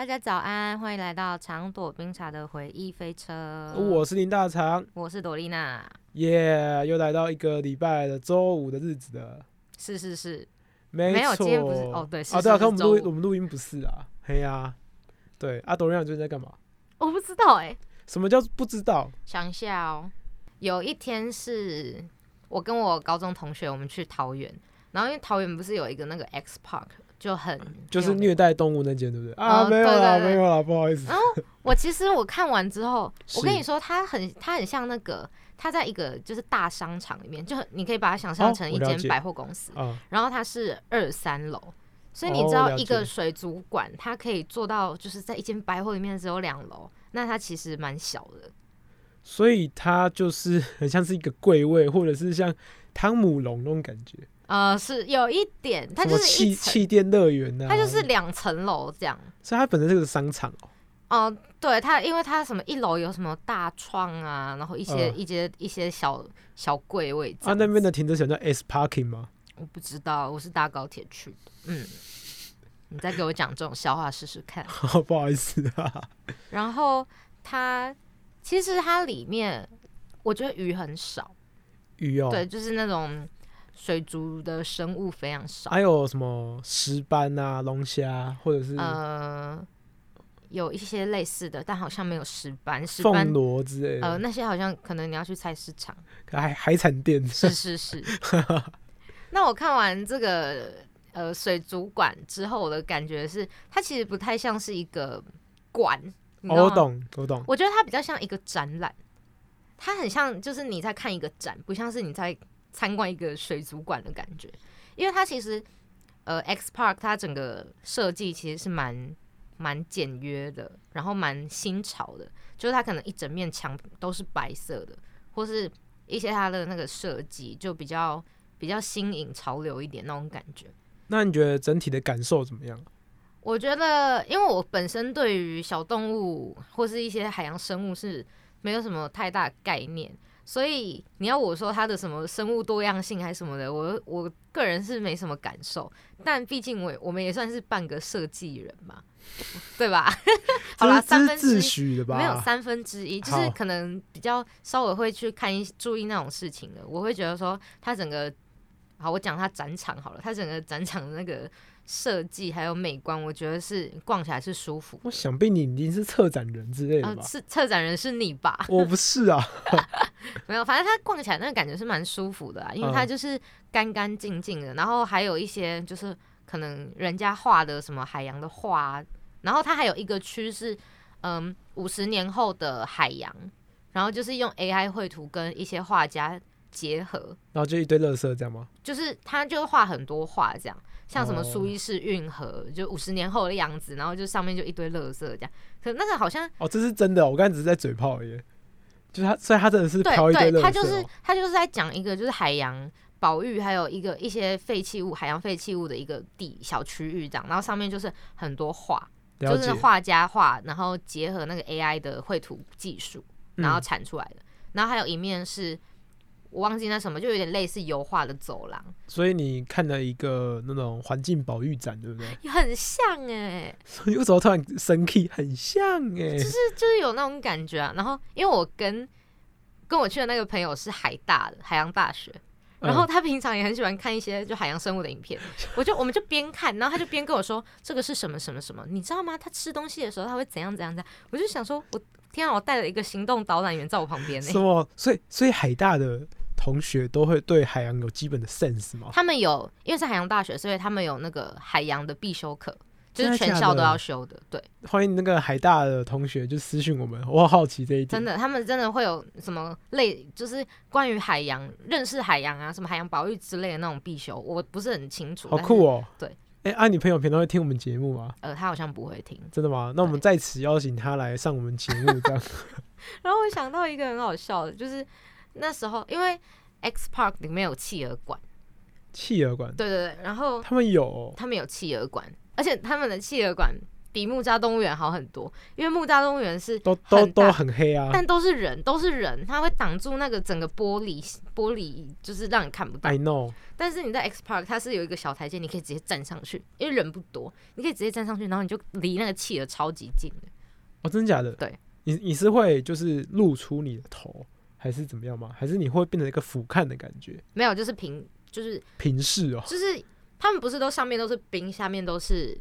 大家早安，欢迎来到长朵冰茶的回忆飞车。我是林大长，我是朵丽娜。耶，又来到一个礼拜的周五的日子了。是是是，没没有，今天不是错哦，对，是啊，对可我们录我们录音不是啊，嘿呀，对啊，朵丽娜最近在干嘛？我不知道哎、什么叫不知道？想一下哦，有一天是我跟我高中同学，我们去桃园，然后因为桃园不是有一个那个 X Park，就很就是虐待动物那件，对不对？啊，哦没有啦，对对对没有啦，不好意思。然后我其实我看完之后，我跟你说，它很它很像那个，它在一个就是大商场里面，就很你可以把它想象哦成一间百货公司，啊，然后它是二三楼。所以你哦知道一个水族馆，它可以做到就是在一间百货里面只有两楼，那它其实蛮小的。所以它就是 很像是一个柜位，或者是像汤姆龙那种感觉，呃，是有一点，它就是气气垫乐园呢，它就是两层楼这样。所以它本身是个商场哦。哦、对它，因为它什么一楼有什么大创啊，然后一些、嗯一些一些小小柜位置啊，那边的停车场叫 S Parking 吗？我不知道，我是搭高铁去的。嗯，你再给我讲这种笑话试试看。不好意思啊。然后它其实它里面我觉得鱼很少，鱼哦，对，就是那种水族的生物非常少。还有什么石斑啊、龙虾，或者是呃，有一些类似的，但好像没有石斑，石斑凤螺之类的呃，那些好像可能你要去菜市场。海海产店。是是是。那我看完这个呃水族馆之后，我的感觉是，它其实不太像是一个馆，我懂，我懂。我觉得它比较像一个展览，它很像就是你在看一个展，不像是你在参观一个水族馆的感觉，因为它其实呃 X Park 它整个设计其实是蛮蛮简约的，然后蛮新潮的，就是它可能一整面墙都是白色的，或是一些它的那个设计就比较比较新颖潮流一点那种感觉。那你觉得整体的感受怎么样？我觉得，因为我本身对于小动物或是一些海洋生物是没有什么太大的概念，所以你要我说它的什么生物多样性还是什么的，我我个人是没什么感受。但毕竟我我们也算是半个设计人嘛，对吧？好啦，三分之一诩的吧？没有三分之一，就是可能比较稍微会去看一注意那种事情的，我会觉得说它整个，好，我讲它展场好了，它整个展场的那个设计还有美观，我觉得是逛起来是舒服。我想必你一定是策展人之类的呃，吧？是策展人是你吧？我不是啊。没有，反正它逛起来那个感觉是蛮舒服的啊，因为它嗯就是干干净净的，然后还有一些就是可能人家画的什么海洋的画啊，然后它还有一个区是嗯五十年后的海洋，然后就是用 AI 绘图跟一些画家结合，然后就一堆垃圾这样吗？就是他就画很多画这样，像什么哦苏伊士运河，就五十年后的样子，然后就上面就一堆垃圾这样，可那个好像哦，这是真的哦，我刚才只是在嘴炮而已。就是他，所以他真的是对飘一堆垃圾、对，哦。他就是他就是在讲一个就是海洋保育，还有一个一些废弃物、海洋废弃物的一个地小区域这样，然后上面就是很多画，就是画家画，然后结合那个 AI 的绘图技术，然后嗯产出来的。然后还有一面是我忘记那什么，就有点类似油画的走廊，所以你看了一个那种环境保育展，对不对？很像哎、所 以为什么突然生气？很像哎、就是就是有那种感觉啊。然后因为我跟跟我去的那个朋友是海大的海洋大学，然后嗯他平常也很喜欢看一些就海洋生物的影片，我就我们就边看，然后他就边跟我说这个是什么什么什么，你知道吗？他吃东西的时候他会怎样怎样怎样，我就想说，我天啊，我带了一个行动导览员在我旁边呢、什么？所以所以海大的同学都会对海洋有基本的 sense 吗？他们有因为是海洋大学，所以他们有那个海洋的必修课，就是全校都要修的，对。欢迎那个海大的同学就私信我们，我好好奇这一点。真的，他们真的会有什么类，就是关于海洋、认识海洋啊，什么海洋保育之类的那种必修，我不是很清楚。好酷哦！对哎、啊，你朋友平常会听我们节目吗？呃，他好像不会听。真的吗？那我们在此邀请他来上我们节目，这样。然后我想到一个很好笑的，就是那时候因为 X Park 里面有企鹅馆，企鹅馆，对对对，然后他们有哦、他们有企鹅馆，而且他们的企鹅馆比木栅动物园好很多，因为木栅动物园是都都都很黑啊。但都是人，都是人，它会挡住那个整个玻璃，玻璃就是让你看不到 I。know，但是你在 X Park，它是有一个小台阶，你可以直接站上去，因为人不多，你可以直接站上去，然后你就离那个企鹅超级近的。哦，真的假的？对，你你是会就是露出你的头，还是怎么样吗？还是你会变成一个俯瞰的感觉，没有，就是平，就是平视哦？就是他们不是都上面都是冰，下面都是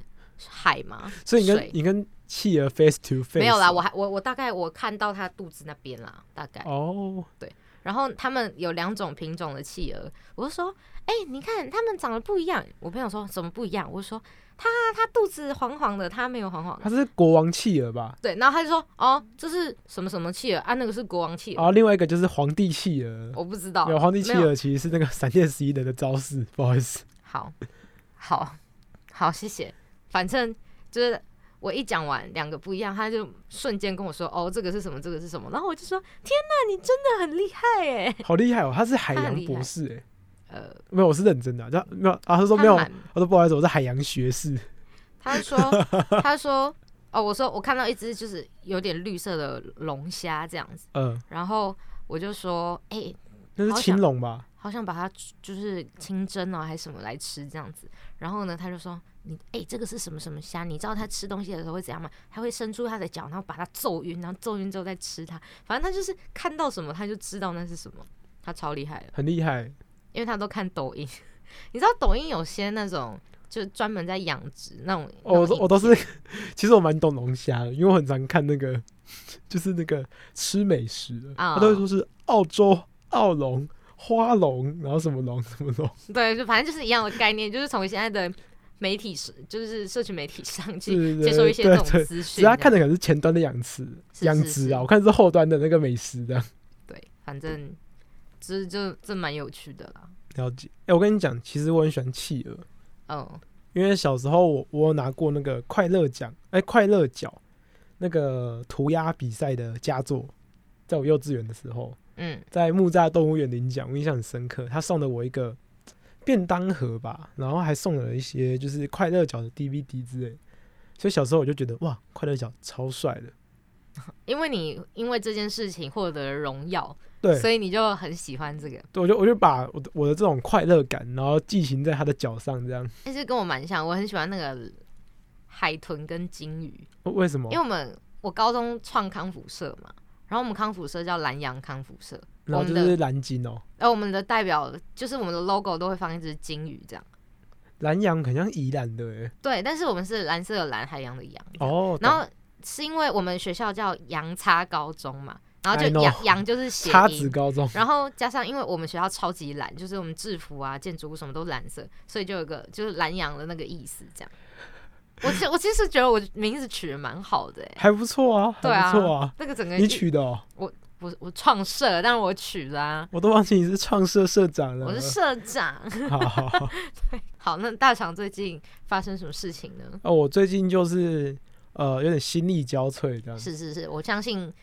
海吗？所以你跟你跟企鹅 face to face 没有啦，哦我还我我大概我看到它肚子那边啦，大概。哦，对然后他们有两种品种的企鹅，我就说，哎、你看他们长得不一样。我朋友说怎么不一样？我就说他他肚子黄黄的，他没有黄黄的。它是国王企鹅吧？对，然后他就说，哦，这是什么什么企鹅啊？那个是国王企鹅，然后另外一个就是皇帝企鹅。我不知道。有皇帝企没有鹅其实是那个闪电十一人的招式，不好意思。好，好，好，谢谢。反正就是我一讲完两个不一样，他就瞬间跟我说：“哦，这个是什么？这个是什么？”然后我就说：“天哪，你真的很厉害哎好厉害哦，他是海洋博士哎，！”呃，没有，我是认真的啊。他没有啊，他说没有，他说不好意思，我是海洋学士。他说，他说，哦，我说我看到一只就是有点绿色的龙虾这样子，嗯，然后我就说，哎、那是青龙吧？好想把它就是清蒸啊，还是什么来吃这样子。然后呢，他就说，你哎、这个是什么什么虾？你知道它吃东西的时候会怎样吗？它会伸出它的脚，然后把它揍晕，然后揍晕之后再吃它。反正他就是看到什么他就知道那是什么，他超厉害的，很厉害。因为他都看抖音。你知道抖音有些那种就专门在养殖那种，哦我都我都是，其实我蛮懂龙虾的，因为我很常看那个，就是那个吃美食的，啊他都会说是澳洲澳龙、花龙，然后什么龙什么龙，对，就反正就是一样的概念，就是从现在的媒体是就是社群媒体上去接收一些这种资讯。是他看的可能是前端的养殖是是是养殖啊，我看是后端的那个美食的。对，反正这就这蛮有趣的啦。了解，哎、我跟你讲，其实我很喜欢企鹅，嗯，因为小时候我我有拿过那个快乐奖，哎、快乐角那个涂鸦比赛的佳作，在我幼稚园的时候，嗯，在木栅动物园领奖，我印象很深刻。他送了我一个便当盒吧，然后还送了一些就是快乐角的 DVD 之类。所以小时候我就觉得哇，快乐角超帅的。因为你因为这件事情获得了荣耀，对，所以你就很喜欢这个。对我就我就把我的我的这种快乐感，然后寄行在他的脚上，这样。其实跟我蛮像，我很喜欢那个海豚跟金鱼，为什么因为？我们我高中创康复社嘛，然后我们康复社叫蓝洋康复社，然后就是蓝鲸哦，而我们的代表就是我们的 logo 都会放一只金鱼这样。蓝洋很像宜兰的哎。对，但是我们是蓝色的蓝，海洋的洋。哦，然后是因为我们学校叫洋叉高中嘛，然后 I 就 know 洋洋就是谐叉子音，高中，然后加上因为我们学校超级蓝，就是我们制服啊、建筑物什么都蓝色，所以就有个就是蓝洋的那个意思这样。我其我其实觉得我名字取的蛮好的、欸，还不错啊，对啊，还不错啊。那个整个你取的哦，我我创社，但是我取的啊，我都忘记你是创社社长了。我是社长。好好好。好，那大厂最近发生什么事情呢？哦，我最近就是呃有点心力交瘁这样。是是是，我相信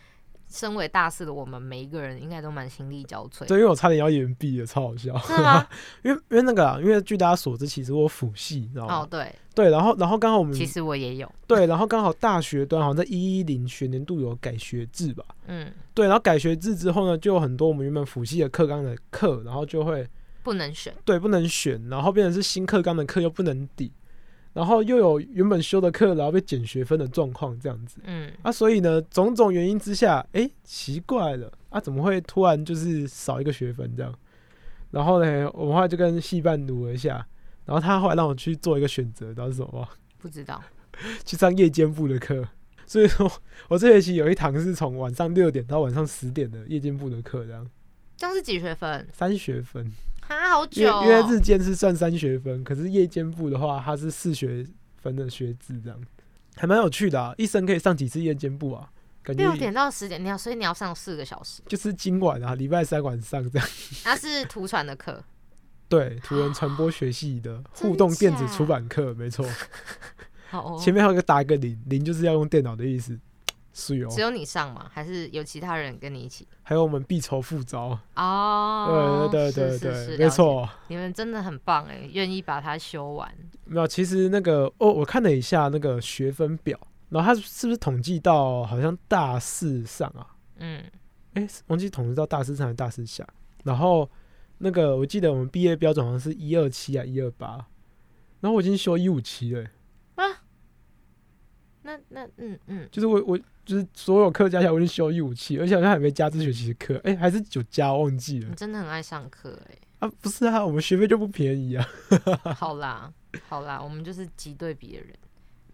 身为大四的我们每一个人应该都蛮心力交瘁。对，因为我差点要延毕了，超好笑。因为因为那个啊，因为据大家所知，其实我辅系，你知道吗？哦，对，对，然后然后刚好我们其实我也有，对，然后刚好大学端好像在一一零学年度有改学制吧。嗯，对，然后改学制之后呢，就有很多我们原本辅系的课纲的课，然后就会不能选。对不能选，然后变成是新课纲的课又不能抵，然后又有原本修的课，然后被减学分的状况这样子。嗯，啊，所以呢，种种原因之下，诶，奇怪了啊，怎么会突然就是少一个学分这样？然后呢，我们后来就跟系办读了一下，然后他后来让我去做一个选择，知道是什么吗？不知道。去上夜间部的课。所以说 我这学期有一堂是从晚上六点到晚上十点的夜间部的课，这样这样是几学分？三学分。啊，好久、因为日间是算三学分，可是夜间部的话，它是四学分的学制，这样还蛮有趣的啊。一生可以上几次夜间部啊？感觉六点到十点，你要所以你要上四个小时。就是今晚啊，礼拜三晚上这样。那是图传的课，对，图文传播学系的互动电子出版课，没错。好哦，前面还有一个打一个零，零就是要用电脑的意思。是哦只，有你上吗？还是有其他人跟你一起？还有我们必筹复招，哦，对对对对对，是是了解没错。你们真的很棒哎，愿意把它修完。没有，其实那个哦，我看了一下那个学分表，然后他是不是统计到好像大四上啊？嗯，哎，忘记统计到大四上还是大四下。然后那个我记得我们毕业标准好像是一二七啊，一二八，然后我已经修一五七了欸，那那嗯嗯，就是我我就是所有课加起来我已经修一五七，而且好像还没加这学期的课，哎，还是有加忘记了你真的很爱上课哎。啊？不是啊，我们学费就不便宜啊，好啦，好啦，我们就是挤兑别人。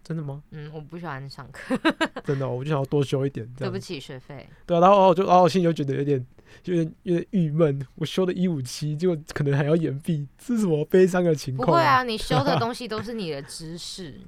真的吗？嗯，我不喜欢上课，真的哦、我就想要多修一点，对不起学费。对啊，然后我就，然后我心里就觉得有点，有点有点郁闷。我修的一五七，结果可能还要延毕，这是什么悲伤的情况、不会啊，你修的东西都是你的知识。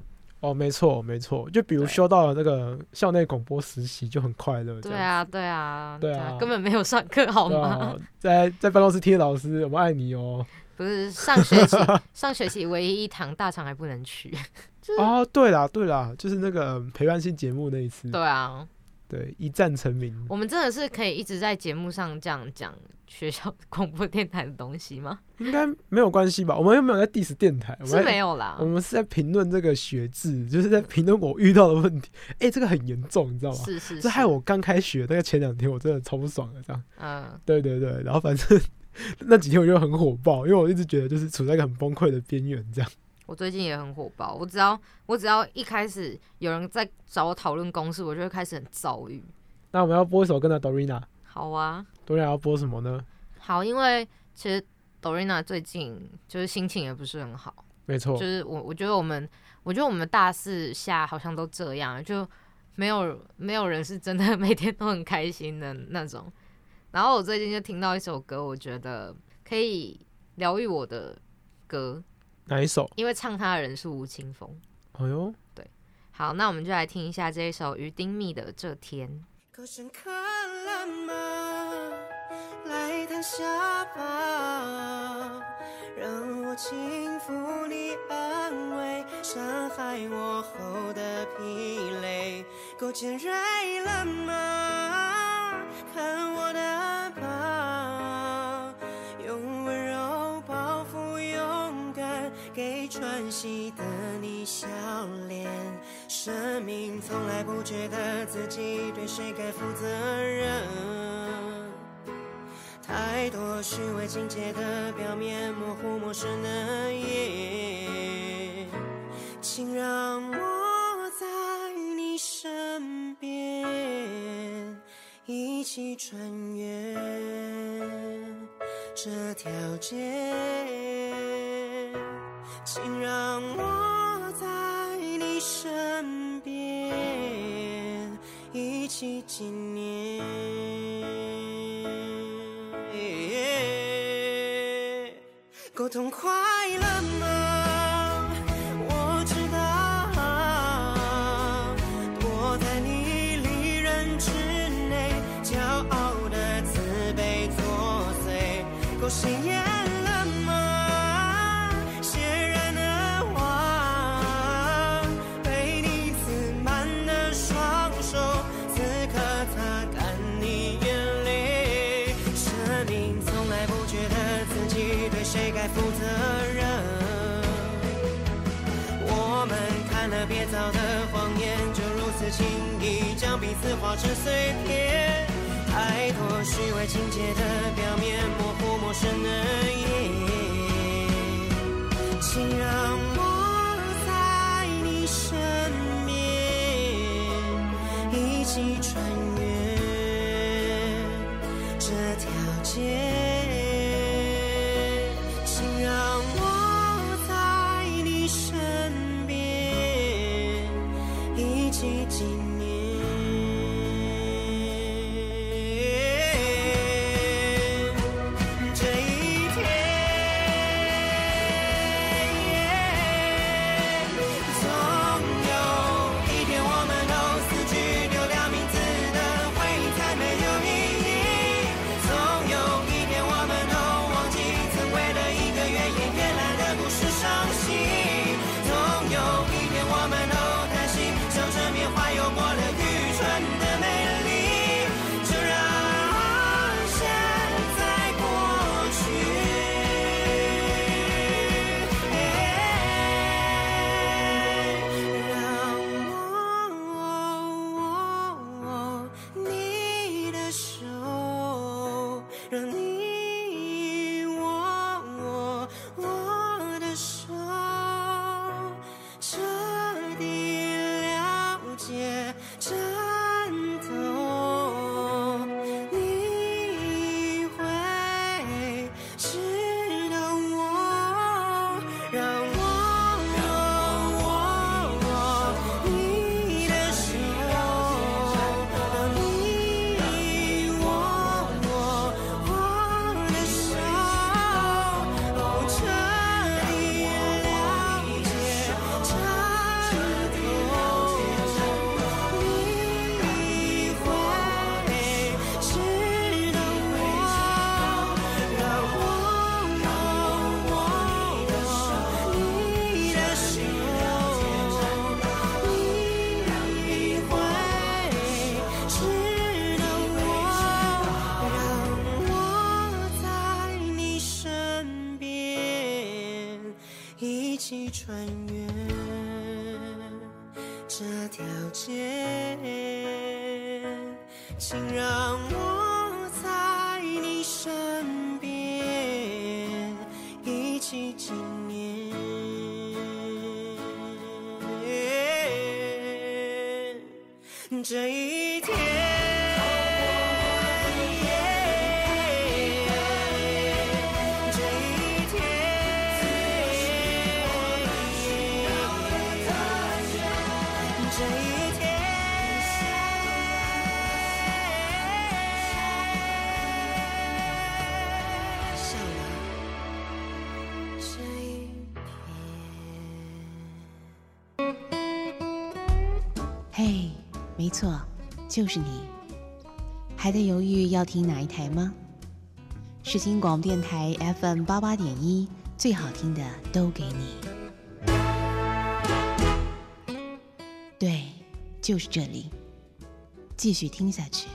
哦，没错，没错。就比如对修到了那个校内广播实习，就很快乐。对啊，对啊，对啊根本没有上课好对吗？啊，在在办公室贴老师，我们爱你哦。不是上学期，上学期唯一一堂大厂还不能去。哦，对啦，对啦，就是那个陪伴性节目那一次，对啊，对，一战成名。我们真的是可以一直在节目上这样讲学校广播电台的东西吗？应该没有关系吧？我们又没有在 diss 电台，我是们是没有啦我。们是在评论这个学制，就是在评论我遇到的问题。哎、这个很严重，你知道吗？是是，这害我刚开学那个前两天，我真的超不爽的。这样，嗯，对对对，然后反正 那几天我就很火爆，因为我一直觉得就是处在一个很崩溃的边缘，这样。我最近也很火爆。我只要我只要一开始有人在找我讨论公式，我就会开始很躁郁。那我们要播一首跟着 Dorina，Dorina 好啊，要播什么呢？好，因为其实 Dorina 最近就是心情也不是很好，没错就，是我我觉得我们我觉得我们大四下好像都这样，就没有没有人是真的 每天都很开心的那种。然后我最近就听到一首歌，我觉得可以疗愈我的歌，哪一首？因为唱他的人是吴青峰。哎呦，对好，那我们就来听一下这一首于丁密的《这天》。够深刻了吗？来躺下吧，让我轻抚你安慰，伤害我后的疲累。够尖锐了吗？看我记得你笑脸。生命从来不觉得自己对谁该负责任，太多虚伪情节的表面，模糊陌生的夜，请让我在你身边，一起穿越这条街。请让我在你身边，一起纪念。撕化成碎片。太多虚伪情节的表面，模糊陌生的夜。请让我在你身边，一起穿越这条街。这条街，请让我在你身边一起纪念。这一就是你。还在犹豫要听哪一台吗？世新广播电台 FM 八八点一，最好听的都给你。对，就是这里，继续听下去。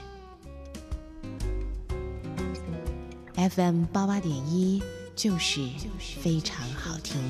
FM 八八点一就是非常好听。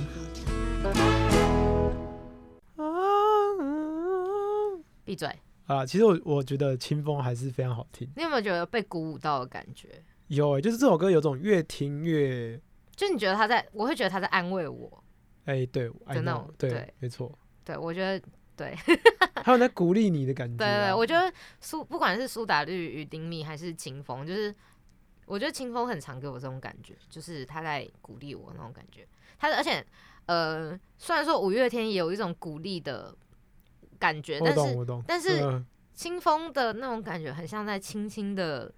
闭嘴！啊，其实我我觉得清风还是非常好听。你有没有觉得被鼓舞到的感觉？有哎、就是这首歌有种越听越就你觉得他在，我会觉得他在安慰我。哎、对的那种对没错，对我觉得，对 还有在鼓励你的感觉、对对，啊。我觉得苏不管是苏打绿与丁密还是清风，就是我觉得清风很常给我这种感觉，就是他在鼓励我那种感觉。他而且呃，虽然说五月天也有一种鼓励的感觉，但是。但是嗯清风的那种感觉很像在轻轻的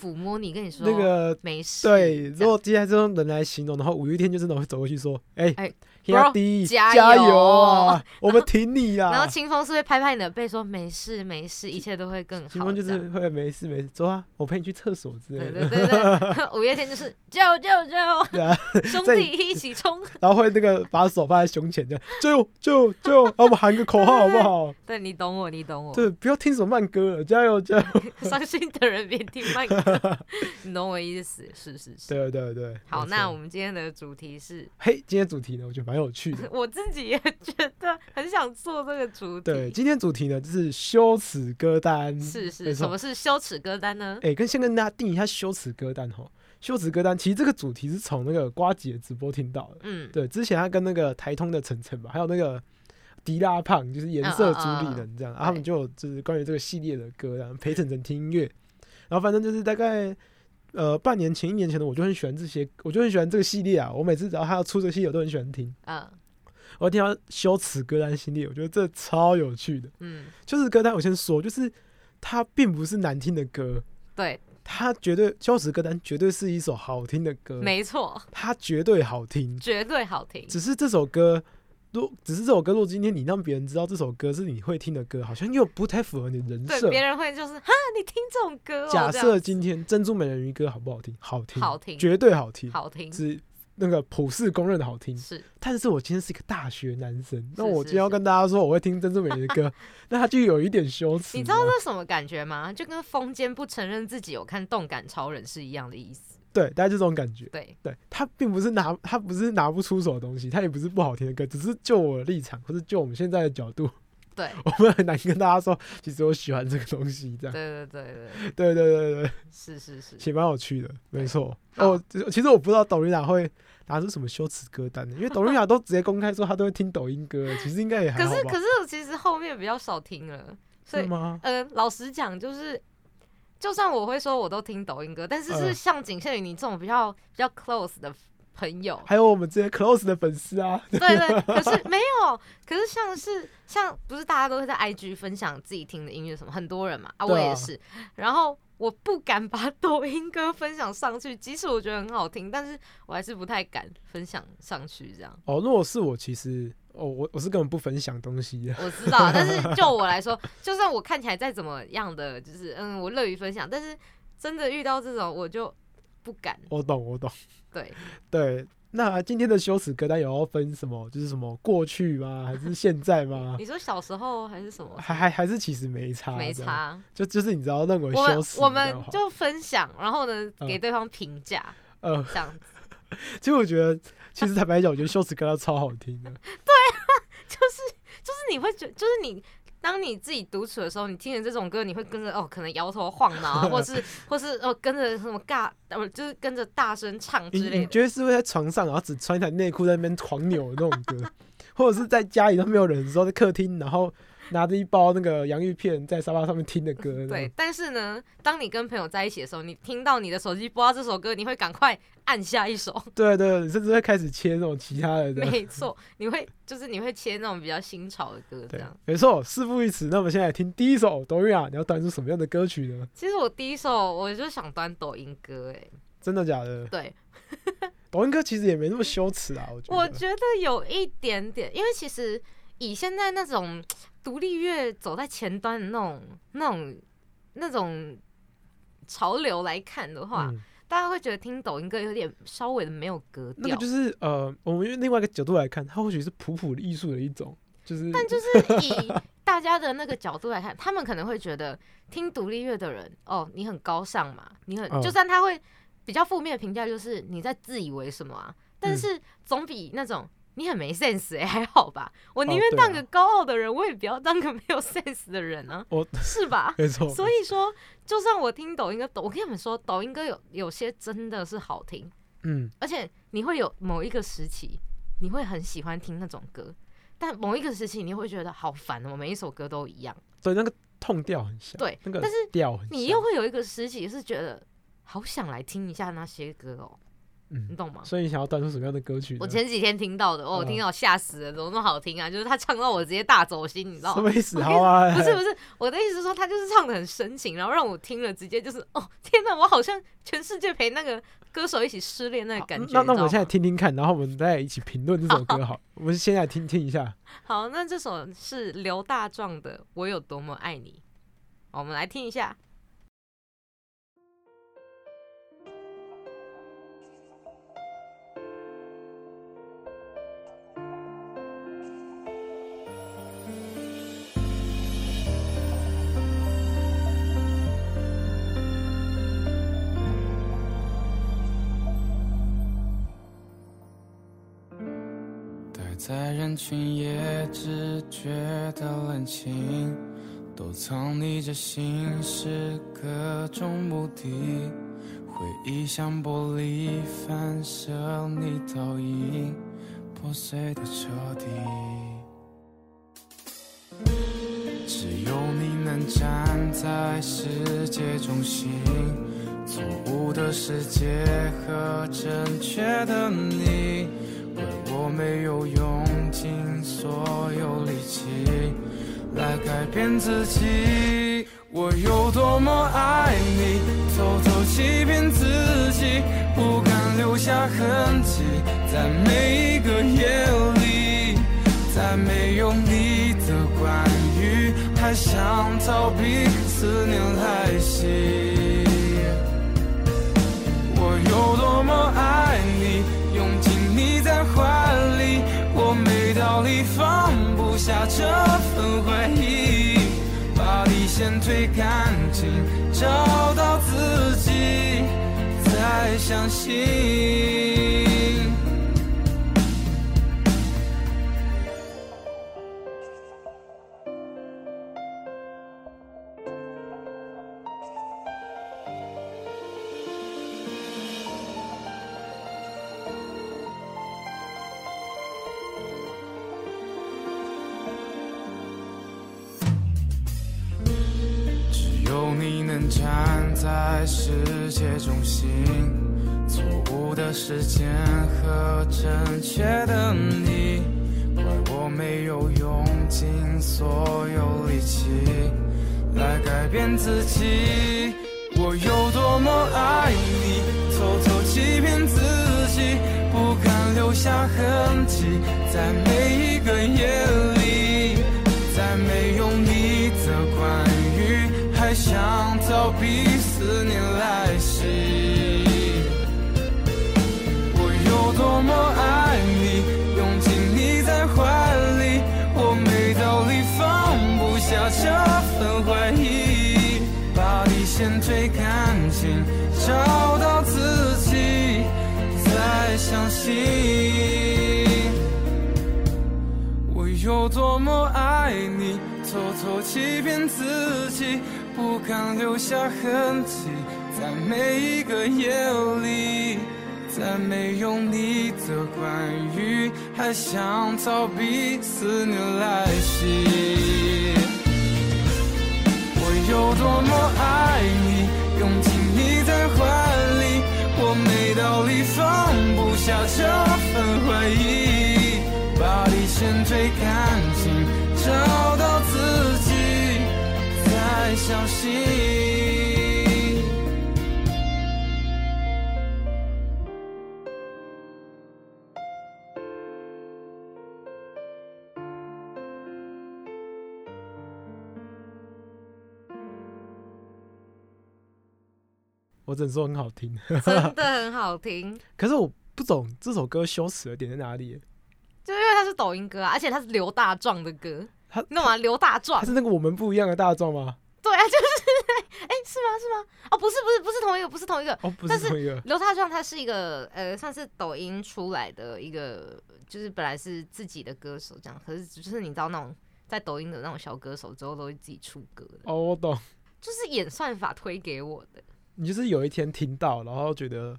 抚摸你，跟你说那个没事。对，如果接下来这种人来形容，的话五月天就真的会走过去说：“哎、哎兄 bro，弟，加加油啊，我们挺你啊！” 然后清风是会拍拍你的背说没事没事，一切都会更好。清风就是会没事没事，走啊，我陪你去厕所之类的。对对对对，五月 天就是救救救，对啊，兄在弟一起冲。然后会那个把手放在胸前，这样救救救，然后我们喊个口号好不好？对你懂我，你懂我。对，不要听什么慢歌了，加油加油！伤心的人别听慢歌，你懂我意思？是是是。对对对。好，那我们今天的主题是，嘿，今天主题呢，我觉得蛮有趣的。我自己也觉得很想做这个主题。对，今天主题呢就是羞耻歌单。是是，什么是羞耻歌单呢？哎、跟先跟大家定一下羞耻歌单哈。羞耻歌单其实这个主题是从那个瓜姐直播听到的。嗯，对，之前他跟那个台通的晨晨吧，还有那个迪拉胖，就是颜色主理人这样，啊他们就有就是关于这个系列的歌，然后陪晨晨听音乐。然后反正就是大概呃半年前、一年前的，我就很喜欢这些，我就很喜欢这个系列啊。我每次只要他要出这个系列，我都很喜欢听。嗯我听到羞耻歌单系列，我觉得这超有趣的。嗯，就是歌单，我先说，就是它并不是难听的歌，对，它绝对羞耻歌单绝对是一首好听的歌，没错，它绝对好听。绝对好听。只是这首歌，如只是这首歌，如果今天你让别人知道这首歌是你会听的歌，好像又不太符合你的人对，设。别人会就是哈，你听这种歌哦，假设今天珍珠美人鱼歌好不好听？好听，好听绝对好听，好听是那个普世公认的好听。是但是我今天是一个大学男生，那我今天要跟大家说我会听珍珠美人鱼歌，那他就有一点羞耻。你知道这什么感觉吗？就跟风间不承认自己有看《动感超人》是一样的意思。对，大概就这种感觉。对，对他并不是拿他不是拿不出手的东西，他也不是不好听的歌，只是就我的立场，或是就我们现在的角度，对，我们很难跟大家说，其实我喜欢这个东西，这样。对对对对，对对对对，是是是其，实蛮有趣的，没错。好哦，其实我不知道抖音哪会拿出什么羞耻歌单的，因为抖音哪都直接公开说他都会听抖音歌，其实应该也还好吧？可是可是其实后面比较少听了，所以是吗？呃，老实讲，就是就算我会说我都听抖音歌，但是是嗯。像仅限于你这种比较比较 close 的朋友，还有我们这些 close 的粉丝啊，对对，可是没有，可是像是像不是大家都会在 IG 分享自己听的音乐什么，很多人嘛。啊。我也是，然后我不敢把抖音歌分享上去，即使我觉得很好听，但是我还是不太敢分享上去这样。哦，如果是我，其实哦，我我是根本不分享东西的。我知道，但是 就我来说，就算我看起来再怎么样的，就是嗯，我乐于分享，但是真的遇到这种，我就不敢。我懂，我懂。对，对，那今天的羞耻歌单有要分什么？就是什么过去吗？还是现在吗？你说小时候还是什么？还还还是其实没差，没，差。就就是你知道认为羞耻，我们就分享，然后呢嗯给对方评价，呃这样子。其实我觉得，其实坦白讲，我觉得修辞歌超好听的。对啊就是就是你会觉就是你。当你自己独处的时候，你听着这种歌，你会跟着哦，可能摇头晃脑啊，或是 或是哦，跟着什么尬，呃，就是跟着大声唱之类的。你觉得是会在床上，然后只穿一条内裤在那边狂扭的那种歌，或者是在家里都没有人的时候，在客厅，然后 拿着一包那个洋芋片在沙发上面听的歌？对，，但是呢，当你跟朋友在一起的时候，你听到你的手机播到这首歌，你会赶快按下一首。对对，你甚至会开始切那种其他的。没错，你会就是你会切那种比较新潮的歌，这样。，没错。事不宜迟，那我们现在来听第一首抖音啊，你要端出什么样的歌曲呢？其实我第一首我就想端抖音歌，哎，真的假的？对，抖音歌其实也没那么羞耻啊，我觉得。我觉得有一点点，因为其实以现在那种独立乐走在前端的那种、那种、那种潮流来看的话，嗯，大家会觉得听抖音歌有点稍微的没有格调。那个就是呃，我们用另外一个角度来看，它或许是普普的艺术的一种，就是但就是 以大家的那个角度来看，他们可能会觉得听独立乐的人，哦，你很高尚嘛，你很，嗯就算他会比较负面的评价，就是你在自以为什么啊？但嗯是总比那种你很没 sense 哎、还好吧？我宁愿当个高傲的人，我也不要当个没有 sense 的人啊，我是吧？没错，所以说，就算我听抖音歌，抖我跟你们说，抖音歌有有些真的是好听，嗯，而且你会有某一个时期，你会很喜欢听那种歌，但某一个时期你会觉得好烦哦，每一首歌都一样。对，那个痛调很像，对那个但是调，你又会有一个时期是觉得好想来听一下那些歌哦，你嗯，懂吗？所以你想要端出什么样的歌曲？我前几天听到的，哦，我嗯听到吓死了，怎么那么好听啊？就是他唱到我直接大走心，你知道吗？什么意思？好啊，不是不是，我的意思是说，他就是唱的很深情，然后让我听了直接就是，哦，天哪，我好像全世界陪那个歌手一起失恋那个感觉。那那我们现在听听看，然后我们再一起评论这首歌好。我们先来听听一下。好，那这首是刘大壮的《我有多么爱你》，我们来听一下。在人群也只觉得冷清，都藏匿着心事，各种目的。回忆像玻璃反射你倒影，破碎的彻底。只有你能站在世界中心，错误的世界和正确的你。我没有用尽所有力气来改变自己。我有多么爱你，偷偷欺骗自己，不敢留下痕迹，在每一个夜里，在没有你的关于，还想逃避思念来袭。我有多么爱你，拥紧你在怀，道理放不下这份怀疑，把底线推干净，找到自己，再相信。世界中心，错误的时间和正确的你，怪我没有用尽所有力气来改变自己。我有多么爱你，偷偷欺骗自己，不敢留下痕迹，在每一个夜里，在没有你，逃避思念来袭。我有多么爱你，拥紧你在怀里，我没道理放不下这份怀疑，把底线推干净，找到自己，再相信，我有多么爱你，偷偷欺骗自己，不敢留下痕迹，在每一个夜里，在没有你的关于，还想逃避思念来袭。我有多么爱你，用尽你在怀里，我没道理放不下这份回忆，把底线推干净，找到自己，再相信。我只能说很好听。真的很好听，可是我不懂这首歌羞耻的点在哪里？就因为它是抖音歌啊，而且它是刘大壮的歌，他你懂吗？刘大壮他，是那个我们不一样的大壮吗？是，吗？哦，不是，不是，不是同一个，不是同一个。哦，不但是是同一个。刘大壮他是一个呃，算是抖音出来的一个，就是本来是自己的歌手这样，可是就是你知道那种在抖音的那种小歌手之后都会自己出歌的，哦，我懂。就是演算法推给我的，你就是有一天听到，然后觉得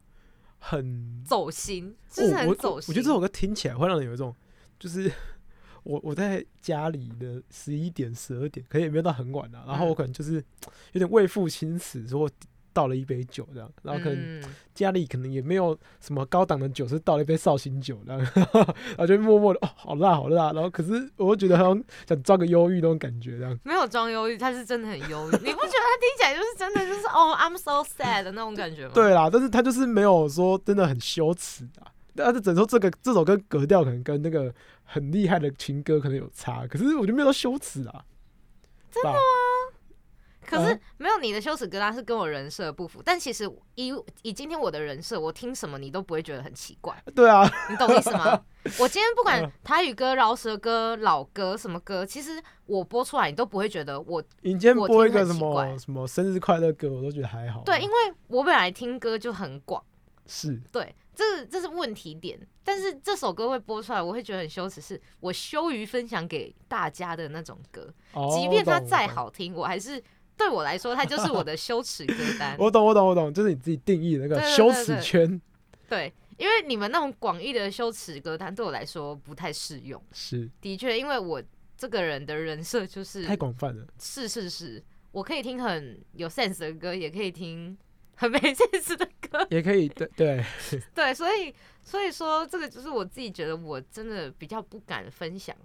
很走心，就是很走心。我觉得这首歌听起来会让人有一种，就是我我在家里的十一点、十二点，可能也没有到很晚啊。然后我可能就是有点为赋新词，说倒了一杯酒这样，然后可能嗯家里可能也没有什么高档的酒，是倒了一杯绍兴酒这样，然后就默默的哦，好辣好辣。然后可是我又觉得好像想装个忧郁那种感觉这样。没有装忧郁，他是真的很忧郁。你不觉得他听起来就是真的就是哦，I'm so sad 的那种感觉吗？对啦，但是他就是没有说真的很羞耻啊。但是只能说这个这首歌格调可能跟那个很厉害的情歌可能有差，可是我觉得没有到羞耻啊。真的吗？可是嗯没有你的羞耻歌单是跟我人设不符，但其实以以今天我的人设，我听什么你都不会觉得很奇怪，对啊，你懂意思吗？我今天不管嗯台语歌、饶舌歌、老歌什么歌，其实我播出来你都不会觉得我你今天我播一个什么什么生日快乐歌，我都觉得还好。对，因为我本来听歌就很广，是对，这这是问题点。但是这首歌会播出来，我会觉得很羞耻，是我羞于分享给大家的那种歌，哦，即便它再，好听，我还是对我来说，它就是我的羞耻歌单。我懂我懂我懂，就是你自己定义的那个羞耻圈。对，因为你们那种广义的羞耻歌单对我来说不太适用。是的确，因为我这个人的人设就是太广泛了，是是是，我可以听很有 sense 的歌，也可以听很没 sense 的歌。也可以对对，对，所以所以说这个就是我自己觉得我真的比较不敢分享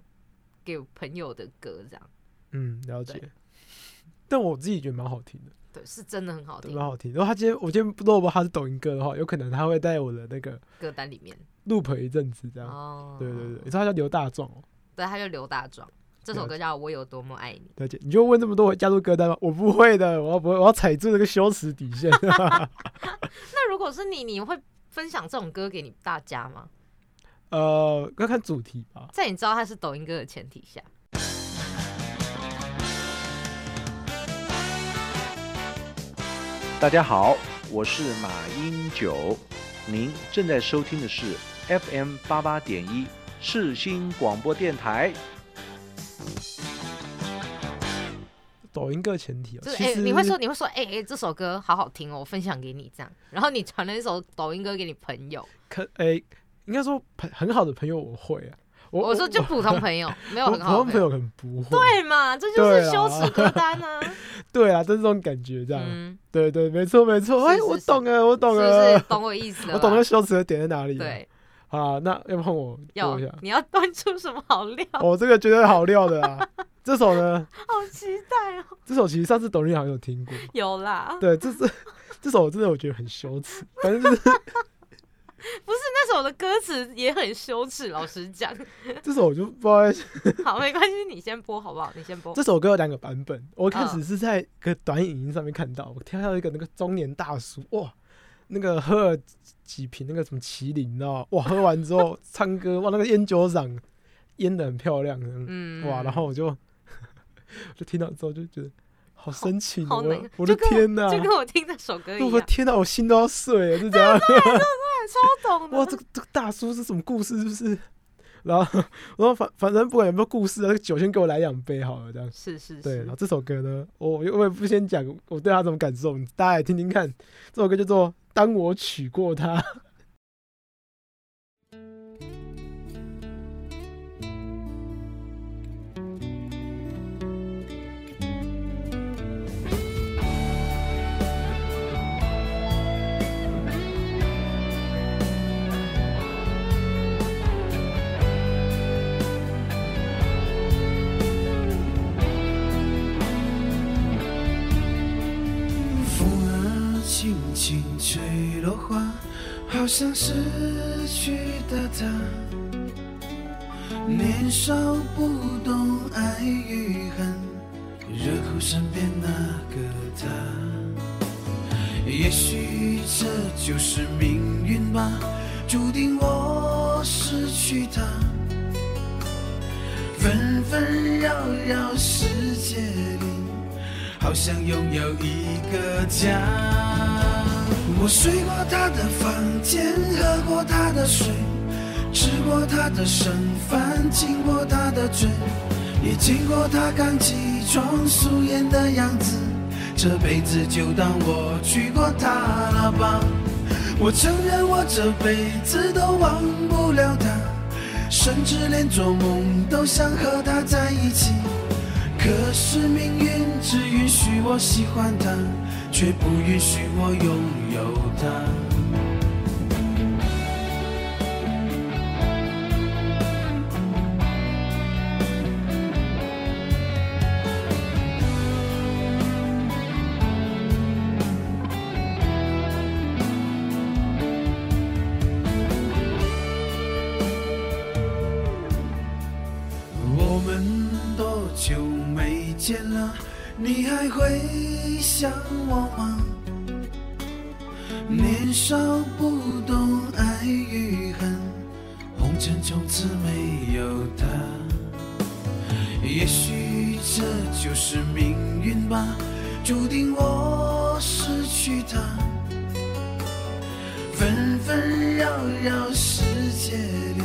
给朋友的歌，这样嗯，了解。但我自己觉得蛮好听的，对，是真的很好，听蛮。好听。然后他今天我今天不知道他是抖音歌的话，有可能他会在我的那个歌单里面 loop 一阵子这样。哦，对对对，你知道他叫刘大壮哦。对，他叫刘大壮，这首歌叫《我有多么爱你》。了解，你就问这么多，我加入歌单吗？我不会的，我要不会，我要踩住那个羞耻底线。那如果是你，你会分享这种歌给你大家吗？呃，要看主题吧。在你知道它是抖音歌的前提下，大家好，我是马英九，您正在收听的是 FM 八八点一世新广播电台。抖音歌前提哦，就是哎、你会说你会说哎哎、这首歌好好听哦，我分享给你这样，然后你传了一首抖音歌给你朋友，可诶、应该说朋很好的朋友我会啊。我我说就普通朋友，没有很好的朋友，普通朋友可能不会。对嘛，这就是羞耻歌单啊，对啊，就是这种感觉，这样。嗯，对对，没错没错。哎，我懂了，我懂了是，懂我意思了？我懂那羞耻的点在哪里。，对，好啊，那要不换我要播一下。你要端出什么好料？我 这个绝对好料的啊！这首呢，好期待哦，这首其实上次抖音好像有听过。有啦，对，这是这首真的我觉得很羞耻，反正就是那首的歌词也很羞耻，老实讲，这首我就不好意思。好，没关系，你先播好不好？你先播这。首歌有两个版本，我开嗯始是在一个短影音上面看到，我听到一个那个中年大叔，哇，那个喝了几瓶那个什么麒麟，你知道吗？哇，喝完之后 唱歌，哇，那个烟酒嗓烟的很漂亮，嗯，嗯哇，然后我就 就听到之后就觉得好深情我我的天哪！就跟我听那首歌一样，我的天哪，我心都要碎了，是这样。超懂的。哇，这个这个大叔是什么故事？是不是？然后，我说反反正不管有没有故事啊，那个酒先给我来两杯好了，这样。是是对，然后，这首歌呢，我我也不先讲我对他什么感受，大家也听听看。这首歌叫做《当我娶过她》。好像失去的他。年少不懂爱与恨，惹哭身边那个他。也许这就是命运吧，注定我失去他。纷纷扰扰世界里。好想拥有一个家。我睡过他的房间，喝过他的水，吃过他的剩饭，亲过他的嘴，也见过他刚起床素颜的样子。这辈子就当我娶过她了吧。我承认我这辈子都忘不了她，甚至连做梦都想和她在一起。可是命运只允许我喜欢她，却不允许我拥有她。还会想我吗？年少不懂爱与恨，红尘从此没有他。也许这就是命运吧，注定我失去他。纷纷扰扰世界里。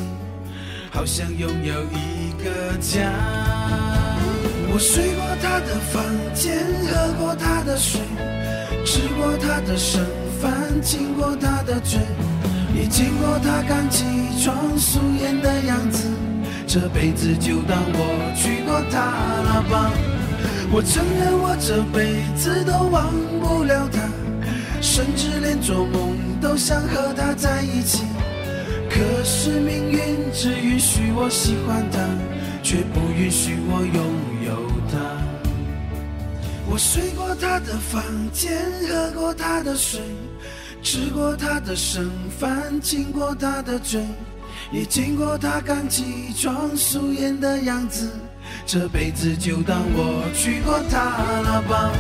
好想拥有一个家。我睡过他的房间，喝过他的水，吃过他的剩饭，亲过他的嘴，也见过他刚起床素颜的样子。这辈子就当我娶过她了吧。我承认我这辈子都忘不了她，甚至连做梦都想和她在一起。可是命运只允许我喜欢他，却不允许我拥有。我睡过他的房间，喝过他的水，吃过他的剩饭，亲过他的嘴，也见过他刚起床素颜的样子。这辈子就当我娶过她了吧。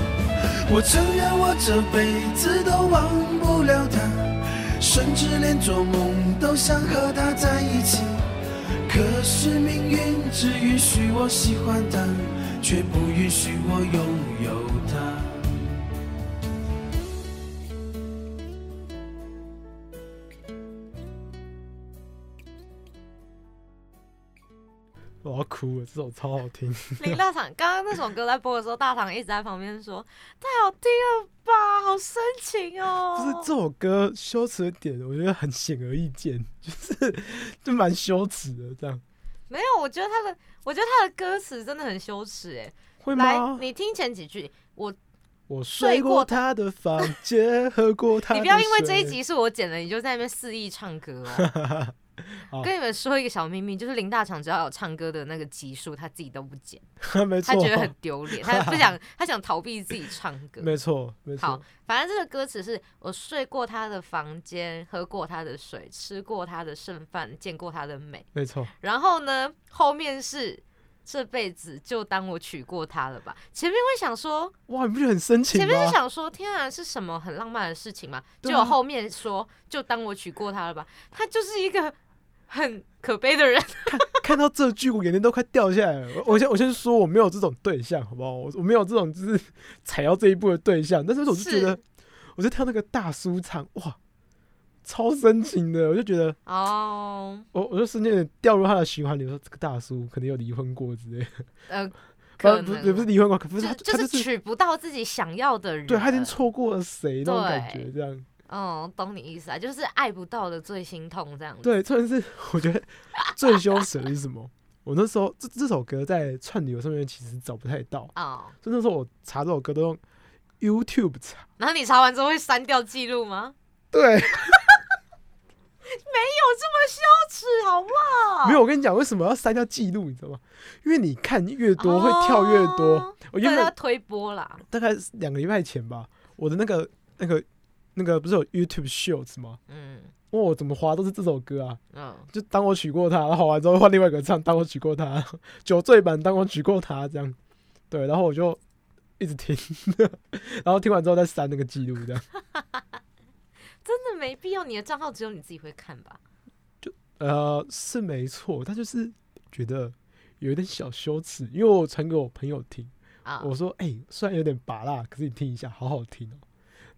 我承认我这辈子都忘不了她。甚至连做梦都想和他在一起。可是命运只允许我喜欢他，却不允许我拥有哭了，这首超好听。林大厂刚刚那首歌在播的时候，大厂一直在旁边说：“太好听了吧，好深情哦。”就是这首歌羞耻的点，我觉得很显而易见，就是就蛮羞耻的这样。没有，我觉得他的，我觉得他的歌词真的很羞耻哎。会来，吗？你听前几句，我我睡过他的房间，喝过 他的你不要因为这一集是我剪的，你就在那边肆意唱歌哦。好 跟你们说一个小秘密，就是林大厂只要有唱歌的那个集数，他自己都不剪，没错，他觉得很丢脸，他不想，他想逃避自己唱歌。没错，没错好，，反正这个歌词是我睡过他的房间，喝过他的水，吃过他的剩饭，见过他的美。没错，然后呢，后面是这辈子就当我娶过她了吧。前面会想说，哇，你不觉得很深情吗？前面是想说，天啊，是什么很浪漫的事情嘛？对啊结果后面说，就当我娶过她了吧。他就是一个很可悲的人。看看到这句，我眼泪都快掉下来了。我我先我先说，我没有这种对象，好不好？我我没有这种就是 踩到这一步的对象，但是我就觉得，我就跳那个大叔唱，哇，超深情的，我就觉得，哦，我我就瞬间有点掉入他的循环里，说这个大叔可能有离婚过之类的，呃，不不也不是离婚过，可不是就是娶不到自己想要的人，对他已经错过了谁那种感觉，这样。哦，懂你意思啊，就是爱不到的最心痛这样子。对，特别是 我觉得最羞耻的是什么？我那时候这这首歌在串流上面其实找不太到，哦，所以那时候我查这首歌都用 YouTube 查。然后你查完之后会删掉记录吗？对，没有这么羞耻好不好？没有，我跟你讲，为什么要删掉记录，你知道吗？因为你看越多，会跳越多。哦我原本对他推播啦，大概是两个礼拜前吧，我的那个那个那个不是有 YouTube Shorts 吗？嗯问我怎么滑都是这首歌啊，嗯，就当我娶过她，然后完之后换另外一个唱，当我娶过她，酒醉版当我娶过她这样。对，然后我就一直听，然后听完之后再删那个记录这样。真的没必要，你的账号只有你自己会看吧？就呃，是没错，但就是觉得有一点小羞耻，因为我传给我朋友听。啊，我说：“哎、虽然有点拔辣，可是你听一下，好好听哦。”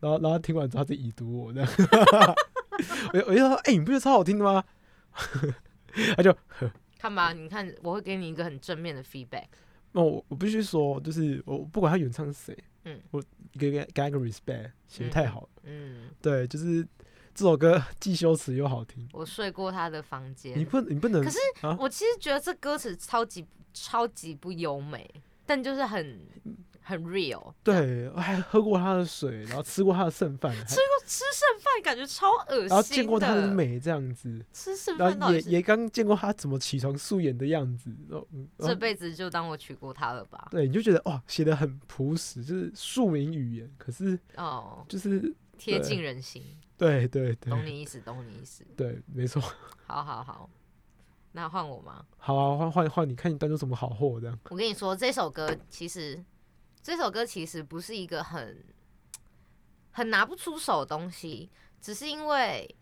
然后，然后听完之后，他就已读我这样。我就我就说：“哎、你不觉得超好听的吗？” 他就，看吧，你看，我会给你一个很正面的 feedback。那我我必须说，就是我不管他原唱是谁，嗯，我给给给个 respect，写的太好了。嗯，对，就是这首歌既羞耻又好听。我睡过他的房间。你不你不能，可是啊我其实觉得这歌词超级超级不优美，但就是很很 real。对，我还喝过他的水，然后吃过他的剩饭，吃过吃剩饭感觉超恶心的，然后见过他的美这样子，吃剩然后饭也也刚见过他怎么起床素颜的样子，这辈子就当我娶过她了吧？对，你就觉得哇，写的很朴实，就是庶民语言，可是哦，就是贴近人心，对对对懂你意思，懂你意思。对，没错。好好好，那换我吗？好啊，换换换，你看你端出什么好货这样？我跟你说，这首歌其实这首歌其实不是一个很很拿不出手的东西，只是因为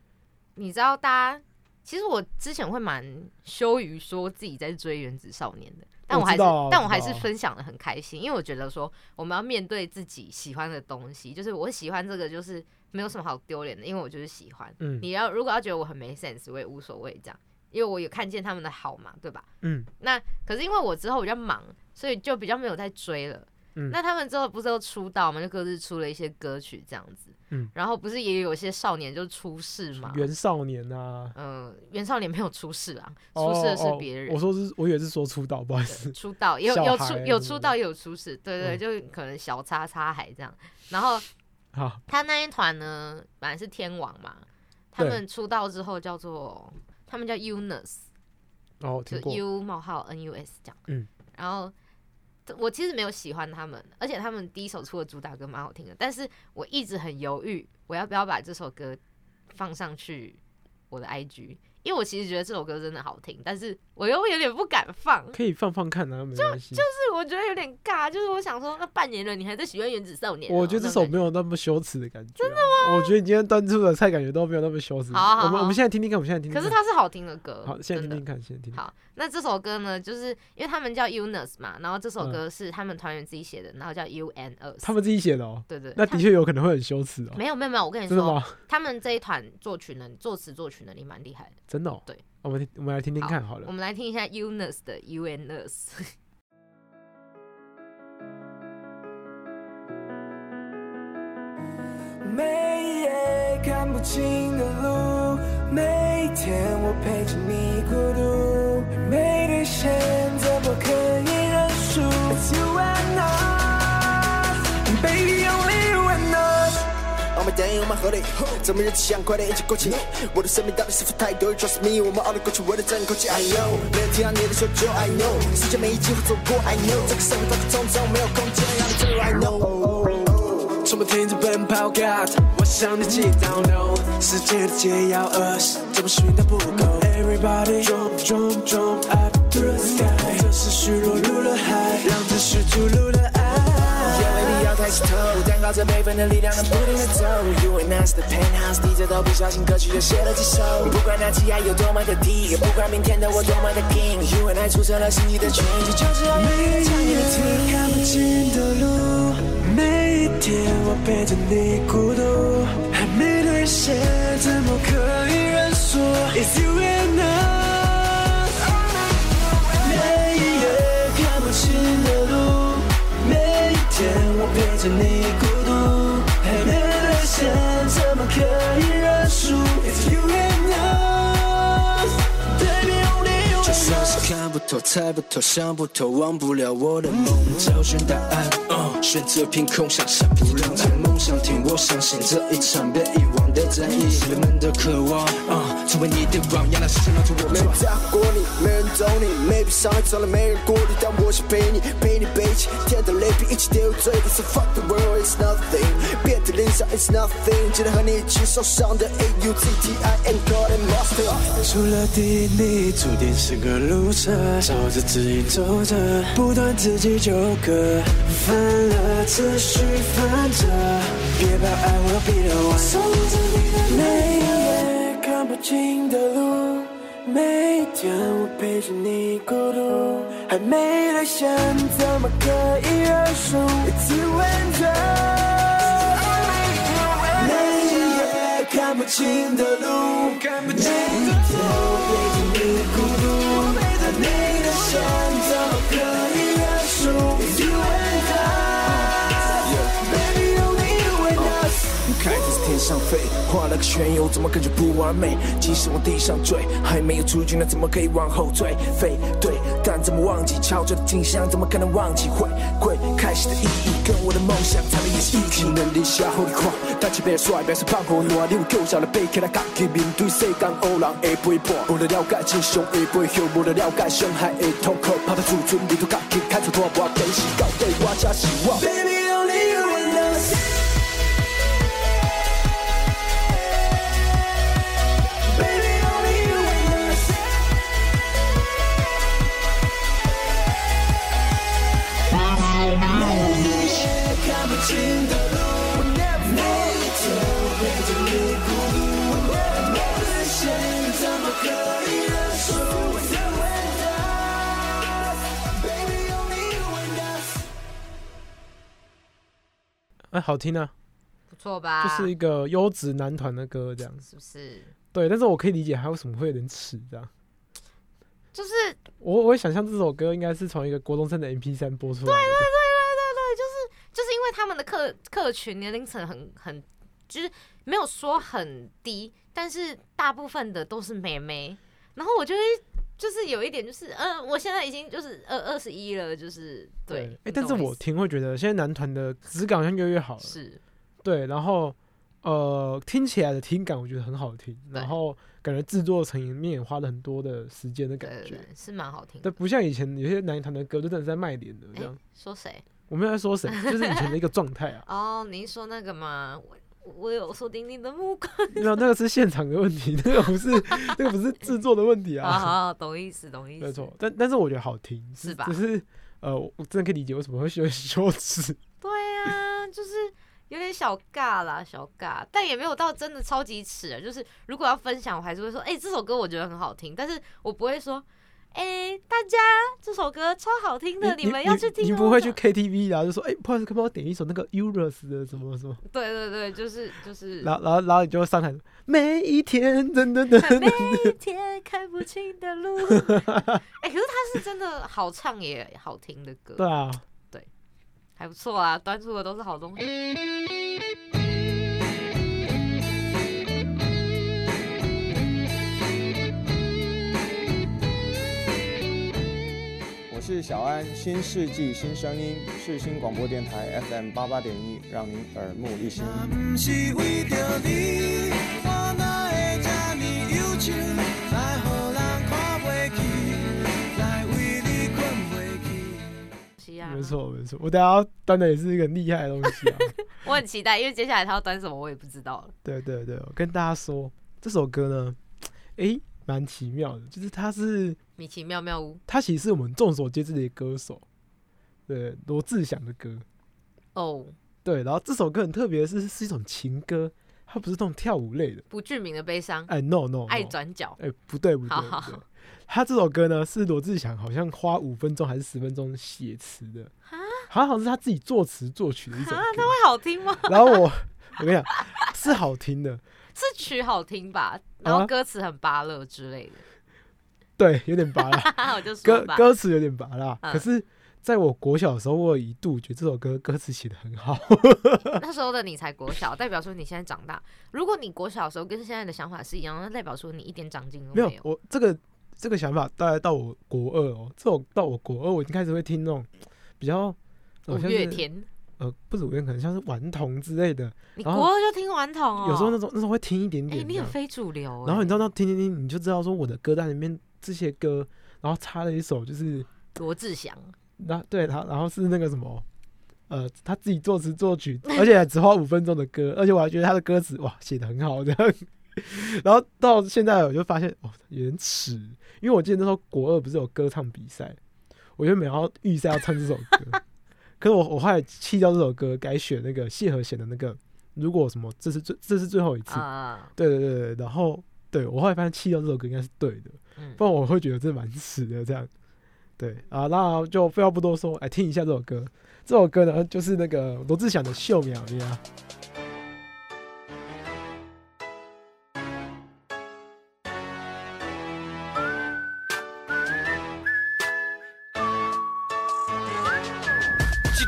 你知道，大家其实我之前会蛮羞于说自己在追原子少年的，但我还是、但我还是分享的很开心，因为我觉得说我们要面对自己喜欢的东西，就是我喜欢这个，就是没有什么好丢脸的，因为我就是喜欢。嗯你要如果要觉得我很没 sense，我也无所谓这样，因为我有看见他们的好嘛，对吧？嗯，那可是因为我之后比较忙，所以就比较没有再追了。嗯那他们之后不是都出道嘛，就各自出了一些歌曲这样子。嗯然后不是也有一些少年就出事嘛？袁少年啊，嗯，袁少年没有出事啊，哦出事的是哦别人。我说是，我以为是说出道，不好意思。出道也有有出有出道也有出事，对对，嗯就可能小叉叉海这样。然后好，他那一团呢，本来是天王嘛，他们出道之后叫做他们叫 UNUS，哦，就，U 冒号 N U S 这样。嗯，然后我其实没有喜欢他们，而且他们第一首出的主打歌蛮好听的，但是我一直很犹豫，我要不要把这首歌放上去我的 IG，因为我其实觉得这首歌真的好听，但是我又有点不敢放，可以放放看啊，没关系。就是我觉得有点尬，就是我想说，那半年了，你还在喜欢原子少年哦、我觉得这首没有那么羞耻的感觉、真的吗？我觉得你今天端出的菜感觉都没有那么羞耻。好好好我们我们现在听听看，我们现在听听。可是它是好听的歌，好，现在听听看，现在听听。好，那这首歌呢，就是因为他们叫 UNUS 嘛，然后这首嗯歌是他们团员自己写的，然后叫 UNUS。他们自己写的哦，对对，那的确有可能会很羞耻哦。没有没有没有，我跟你说？他们这一团作曲能作词作曲能力蛮厉害的。真的哦。对，我们听我们来听听看好了我。们来听一下 UNUS 的 UNUS。每夜看不清的路，每天我陪着你孤独，怎么日子想快点一起过去？我的生命到底是否太多 trust me，我们熬得过去，为了争口气。I know，没有听到你的求救 I know，时间没机会走过。I know，这个社会到处匆匆，没有空间让你坠入。I know。从不停止奔跑，God，我向你祈祷，No，世界的解药，Us，怎么寻都不够。Everybody jump jump jump up to the sky，这是虚弱入了海，让这是吐露的爱。眼泪里要太石头，蛋糕这备份的力量能不停的走。You and us 的 penthouse，低着头不小心歌曲就写了几首。不管那气压有多么的低，也不管明天的我多么的 king。You and I 组成了心仪的群体，就是要每一唱给你听。看不清的路，每一天我陪着你孤独，还没兑现，怎么可以认输？It's you and us。每一夜看不清的路，天我陪着你孤独，还没兑现，怎么可以认输？It's you and us。Baby only you 就算是看不透、猜不透、想不透、忘不了我的梦，找寻答案，uh, 选择凭空想象，不让这梦想听我相信这一场被遗忘的战役，人们的渴望，uh, 成为你的榜样，那是想让出我没人。在乎过你，没人懂你，maybe 上来从来没人过滤，但我想陪你，陪你背起天的泪比一起跌入嘴里，so fuck the world it's nothing，遍体鳞伤 it's nothing，记得和你一起受伤的 A U T T I N God and Master。除了地理，注定是个 loser，，照着指引走着，不断自己纠葛，犯了次序反着，别把爱我逼得我守着你的每一夜看看不清的路，每天我陪着你孤独，还没兑现，怎么可以认输？It's you and us。每夜看不清的路，看不清的路，陪着你孤独，还没上飞，画了个圈，又怎么感觉不完美？即使往地上坠，还没有出局，那怎么可以往后退？飞对，但怎么忘记敲着的镜像？怎么可能忘记回归开始的意义？跟我的梦想差的也是一起。能力下后的狂，但是别帅，别是胖虎烂，你有救下来背起来，家己面对世间黑人的背叛。无了了解真相的背后，无了了解伤害的痛苦，拍拍自尊，面对家己，开出大破，电视到底我才是我。Baby 哎，好听啊，不错吧？就是一个优质男团的歌这样。是不是？对，但是我可以理解他为什么会有点耻这样。就是我我会想象这首歌应该是从一个国中生的 MP 三播出来的。对对对对对，就是就是因为他们的客客群年龄层很很，就是没有说很低，但是大部分的都是妹妹，然后我就会就是有一点就是，嗯、我现在已经就是二二十一了，就是对，但是我听会觉得现在男团的质感好像越来越好了。是对，然后呃，听起来的听感我觉得很好听，然后感觉制作层面也花了很多的时间的感觉。是蛮好听的。但不像以前有些男团的歌就真的是在卖脸的这哎样。，说谁？我没有在说谁，就是以前的一个状态啊。哦，您说那个吗？我我有锁定你的目光。没有，那个是现场的问题，那个不是 那个不是制作的问题好啊。好好，懂意思，懂意思。没错，但但是我觉得好听，是吧只是呃，我我真的可以理解为什么会喜欢羞耻。对啊，就是有点小尬啦，小尬，但也没有到真的超级耻啊。就是如果要分享，我还是会说，哎、这首歌我觉得很好听，但是我不会说，哎、大家这首歌超好听的，你们要去听、哦。你不会去 KTV 啊？就说哎，不好意思，可不可以帮我点一首那个 Euros 的什么什么？对对对，就是就是。然后然后然后你就会上台，每一天噔噔噔每，一天看不清的路，哎、可是他是真的好唱也好听的歌，对啊，对还不错啊，端出的都是好东西。是小安，新世纪新声音，世新广播电台 FM 八八点一，让您耳目一新。没，错没错，我等下要端的也是一个很厉害的东西啊。我很期待，因为接下来他要端什么我也不知道了。对对对，我跟大家说，这首歌呢，诶，蛮奇妙的，就是他是米奇妙妙屋。他其实是我们众所皆知的一个歌手，对罗志祥的歌。哦，对，然后这首歌很特别是，是一种情歌，它不是那种跳舞类的。不具名的悲伤，哎，no no，, 爱转角，哎，不对不对不对，他这首歌呢是罗志祥好像花五分钟还是十分钟写词的，好像好像是他自己作词作曲的一首啊，歌。那会好听吗？然后我我跟你讲是好听的，是曲好听吧？然后歌词很巴乐之类的，对，有点拔辣，我就说歌吧，歌词有点拔辣，嗯可是。在我国小的时候，我有一度觉得这首歌歌词写的很好。那时候的你才国小，代表说你现在长大。如果你国小的时候跟现在的想法是一样，那代表说你一点长进都没有有。，我这个这个想法大概到我国二哦，这种到我国二，我已经开始会听那种比较五月天，呃，不是五月，可能像是顽童之类的。你国二就听顽童哦？有时候那种那时候会听一点哎、点这样，你很非主流、然后你知道道那听听听，你就知道说我的歌单里面这些歌，然后插了一首就是罗志祥，那对他，然后是那个什么。呃，他自己作词作曲，而且还只花五分钟的歌，而且我还觉得他的歌词哇写的很好这样。然后到现在我就发现哦有点耻，因为我记得那时候国二不是有歌唱比赛，我原本要预赛要唱这首歌，可是我我后来弃掉这首歌，改选那个谢和弦的那个，如果什么这是最这是最后一次，啊、对对对对，然后对我后来发现弃掉这首歌应该是对的，嗯不然我会觉得这蛮死的这样。对啊，那就废话不多说，来听一下这首歌。这首歌呢，就是那个罗志祥的《秀苗苗》。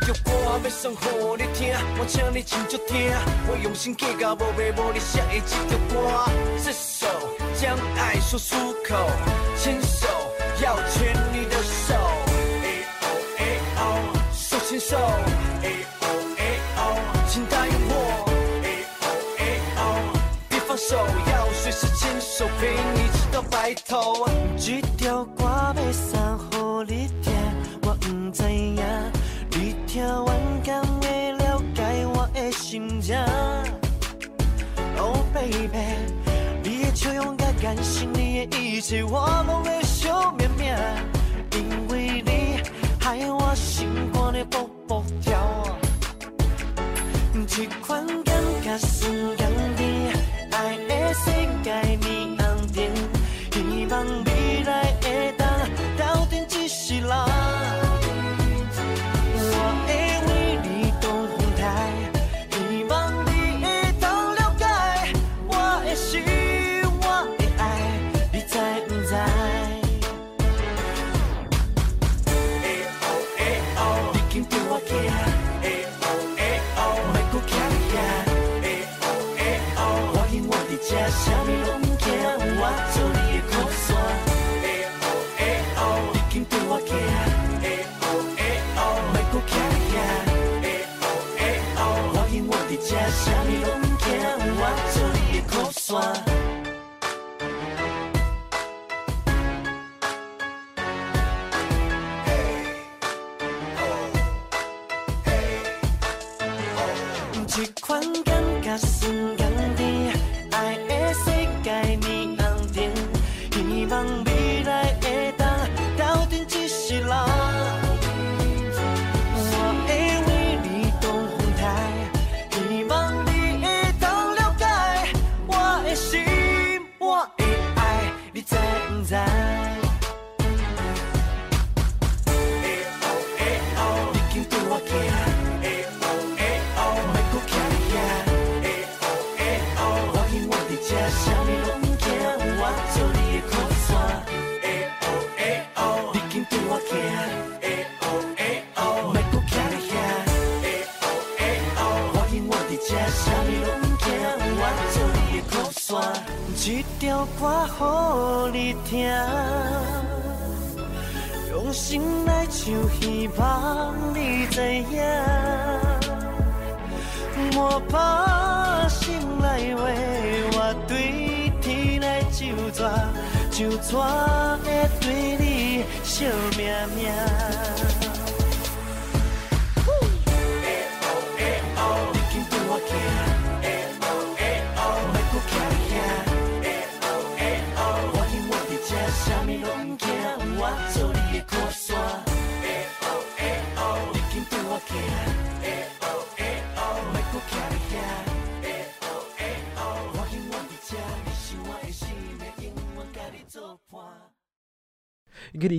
这条歌要送予你听，我请你真足听。我用心计较，无卖无你写的这条歌，这首将爱说出口，牵手要牵你的手。哎哦哎哦，手牵手。哎哦哎哦，请答应我。哎哦哎哦，别放手，要随时牵手陪你直到白头。这条你的一切我拢会想命命，因为你害我心肝的蹦蹦跳。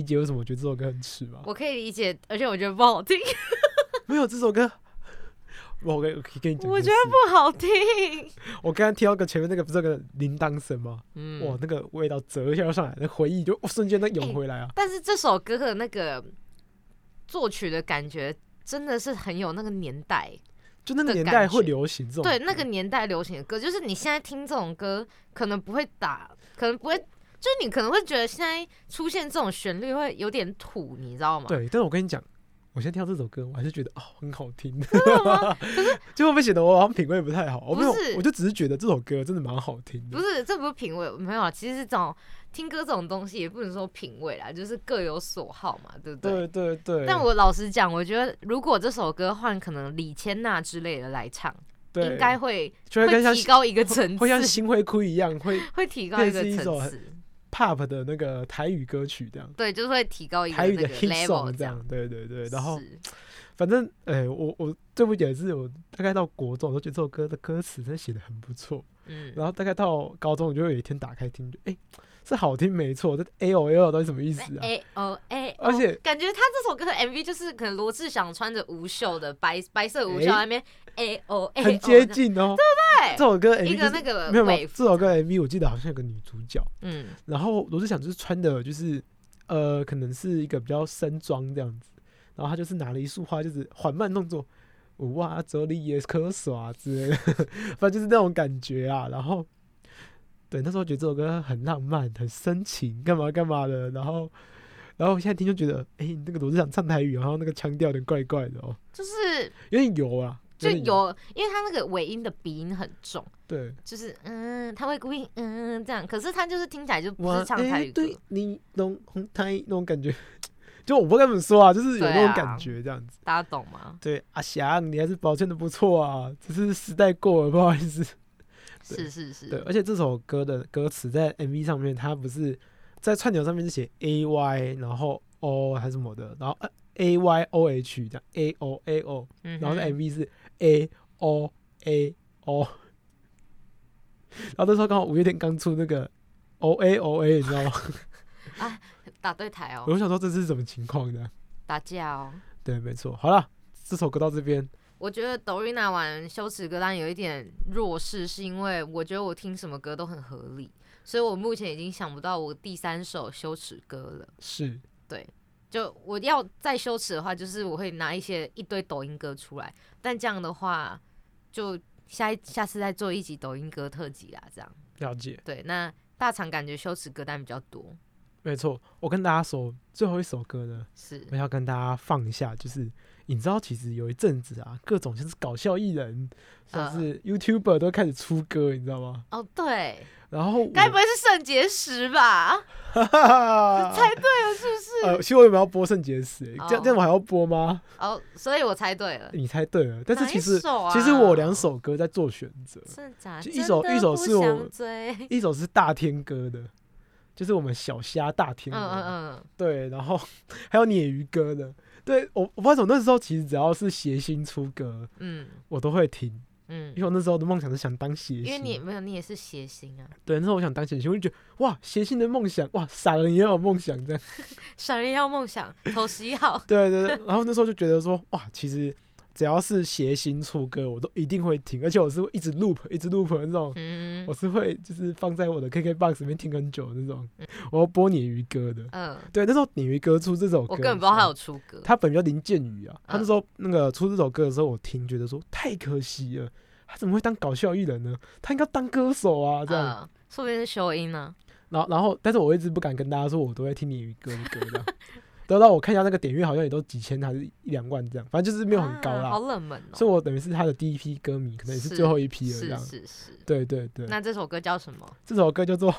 解为什么我觉得这首歌很耻吗？我可以理解，而且我觉得不好听，没有这首歌，我跟我可以跟你讲，我觉得不好听。我刚刚听到个前面那个不是那个铃铛声吗？嗯哇，那个味道折一下就上来，那回忆就瞬间都涌回来啊！但是这首歌的那个作曲的感觉真的是很有那个年代，就那个年代会流行这种对那个年代流行的歌，就是你现在听这种歌，可能不会打，可能不会，就是你可能会觉得现在出现这种旋律会有点土，你知道吗？对，但是我跟你讲，我现在跳这首歌，我还是觉得哦很好听，真的吗？就会不会显得我好像品味不太好？我没有不是，我就只是觉得这首歌真的蛮好听的。不是，这不是品味，没有啊。其实这种听歌这种东西也不能说品味啦，就是各有所好嘛，对不对对对对，但我老实讲，我觉得如果这首歌换可能李千娜之类的来唱，对应该会就会跟像提高一个层次，会像星辉哭一样，会会提高一个层次。Pop 的那个台语歌曲这样，对，就是会提高一个台语的 level song 这这样，对对对。然后反正哎、我我最不解的是，我大概到国中，我都觉得这首歌的歌词真的写的很不错。嗯，然后大概到高中，我就有一天打开听，就哎、是好听没错，这 A O L 到底什么意思啊？A O A，而且感觉他这首歌的 MV 就是可能罗志祥穿着无袖的白白色无袖那边 A O A，很接，近哦，对不对？这首歌一个就是那个没有没有这首歌 MV 我记得好像有个女主角，嗯，然后罗志祥就是穿的就是呃，可能是一个比较深装这样子，然后他就是拿了一束花，就是缓慢动作，哇，这里也可耍之类的，反正就是那种感觉啊。然后对，那时候觉得这首歌很浪漫、很深情，干嘛干嘛的。然后，然后现在听就觉得，哎、那个罗志祥唱台语，然后那个腔调有点怪怪的哦，就是有点油啊，就有，因为他那个尾音的鼻音很重，对。就是嗯，他会故意嗯这样，可是他就是听起来就不是唱台语歌，对你懂红台那种感觉，就我不知道该怎么说啊，就是有那种感觉这样子。大家懂吗？对，阿翔，你还是保存的不错啊，只是时代过了，不好意思。是是是，对，而且这首歌的歌词在 MV 上面，它不是在串流上面是写 A Y，然后 O 还是什么的，然后呃 A Y O H 这样 A O A O，嗯，然后在 MV 是 A O A O，然后那时候刚好五月天刚出那个 O A O A，你知道吗？啊打对台哦我，想说这是什么情况呢？打架哦。对，没错。好了，这首歌到这边，我觉得抖音那玩羞耻歌单有一点弱势，是因为我觉得我听什么歌都很合理，所以我目前已经想不到我第三首羞耻歌了。是就我要再羞耻的话，就是我会拿一些一堆抖音歌出来，但这样的话，就下一下次再做一集抖音歌特辑啦。这样了解。对，那大厂感觉羞耻歌单比较多，没错，我跟大家说，最后一首歌呢，是我要跟大家放一下，就是你知道，其实有一阵子啊，各种就是搞笑艺人，像呃是 YouTuber 都开始出歌，你知道吗？哦，对，然后该不会是肾结石吧？哈哈猜对了，是不是？呃，其实我有没有要播肾结石、欸？这样哦这样我还要播吗？哦，所以我猜对了。你猜对了，但是其实、啊？其实我有两首歌在做选择，一首一首是我一首是大天歌的，就是我们小虾大天嗯歌，嗯嗯，对，然后 还有鲶鱼歌的，对我我不知道怎么那时候其实只要是谐星出歌，嗯。我都会听，嗯。因为我那时候的梦想是想当谐星，因为你没有，你也是谐星啊，对，那时候我想当谐星，我就觉得哇，谐星的梦想，哇，傻人也有梦想这样，傻人要梦想，投十一号，对对对，然后那时候就觉得说哇，其实只要是谐星出歌，我都一定会听，而且我是会一直 loop 一直 loop 的那种。嗯我是会就是放在我的 KK box 里面听很久的那种，我要播鲶鱼歌的。嗯，对，那时候鲶鱼歌出这首歌，我根本不知道他有。出歌，他本名叫林建宇啊，他那嗯时候那个出这首歌的时候，我听觉得说太可惜了，他怎么会当搞笑艺人呢？他应该当歌手啊，这样。嗯，说不定是修音呢，然后然后，但是我一直不敢跟大家说，我都在听鲶鱼歌的歌这样。得到我看一下那个点阅好像也都几千还是一两万这样，反正就是没有很高啦。啊好冷门哦，所以我等于是他的第一批歌迷，可能也是是最后一批了这是样。是是，对对对，那这首歌叫什么？这首歌叫做《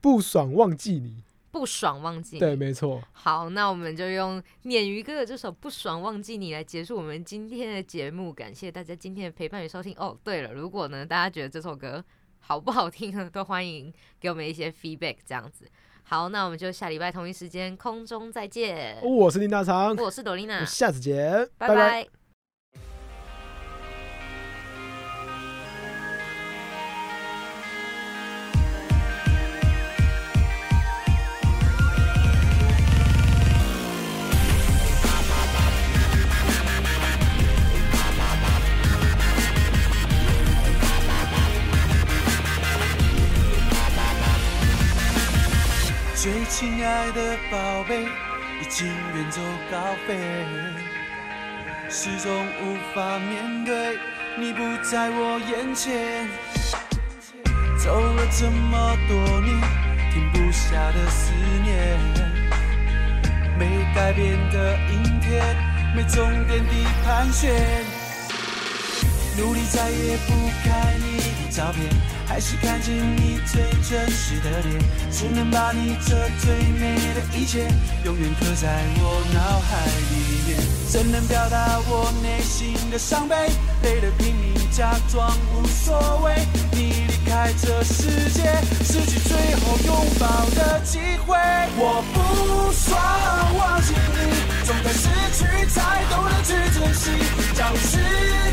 不爽忘记你》。不爽忘记你对，没错。好，那我们就用鲶鱼哥的这首《不爽忘记你》来结束我们今天的节目，感谢大家今天的陪伴与收听。哦，对了，如果呢大家觉得这首歌好不好听呢，都欢迎给我们一些 feedback，这样子。好，那我们就下礼拜同一时间空中再见。我是林大长，我是朵琳娜，下次见，拜拜。拜最亲爱的宝贝，已经远走高飞，始终无法面对你不在我眼前。走了这么多年，停不下的思念，没改变的阴天，没终点的盘旋，努力再也不看你的照片，还是看见你最真实的脸，只能把你这最美的一切，永远刻在我脑海里面。怎能表达我内心的伤悲？累了拼命假装无所谓。你在这世界，失去最后拥抱的机会。我不算忘记你，总在失去才懂得去珍惜。假如时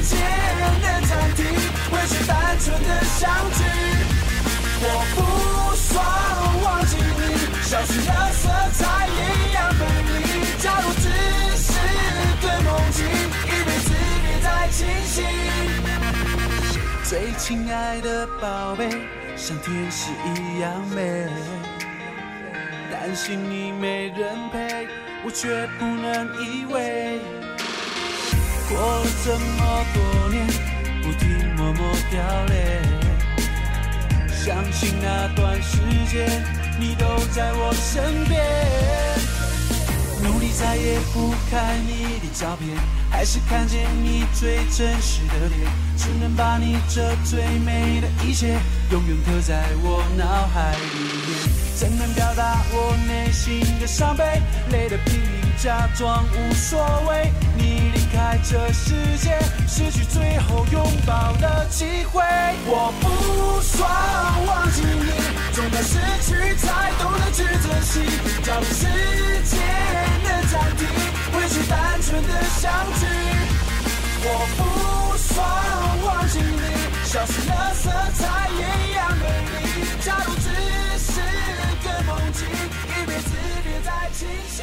间能暂停，回去单纯的相聚。我不算忘记你，消失了色彩一样美丽。假如只是对梦境，一辈子别再清醒。最亲爱的宝贝，像天使一样美。担心你没人陪，我却不能依偎。过了这么多年，不停默默掉泪。相信那段时间，你都在我身边。努力再也不看你的照片，还是看见你最真实的脸，只能把你这最美的一切，永远刻在我脑海里面。怎能表达我内心的伤悲？累得拼命假装无所谓。你离开这世界，失去最后拥抱的机会。我不算忘记你，总在失去才懂得去珍惜。假如时间能暂停，回去单纯的相聚。我不算忘记你，消失了色彩也一样美丽。假如只是个梦境，一辈子别再清醒。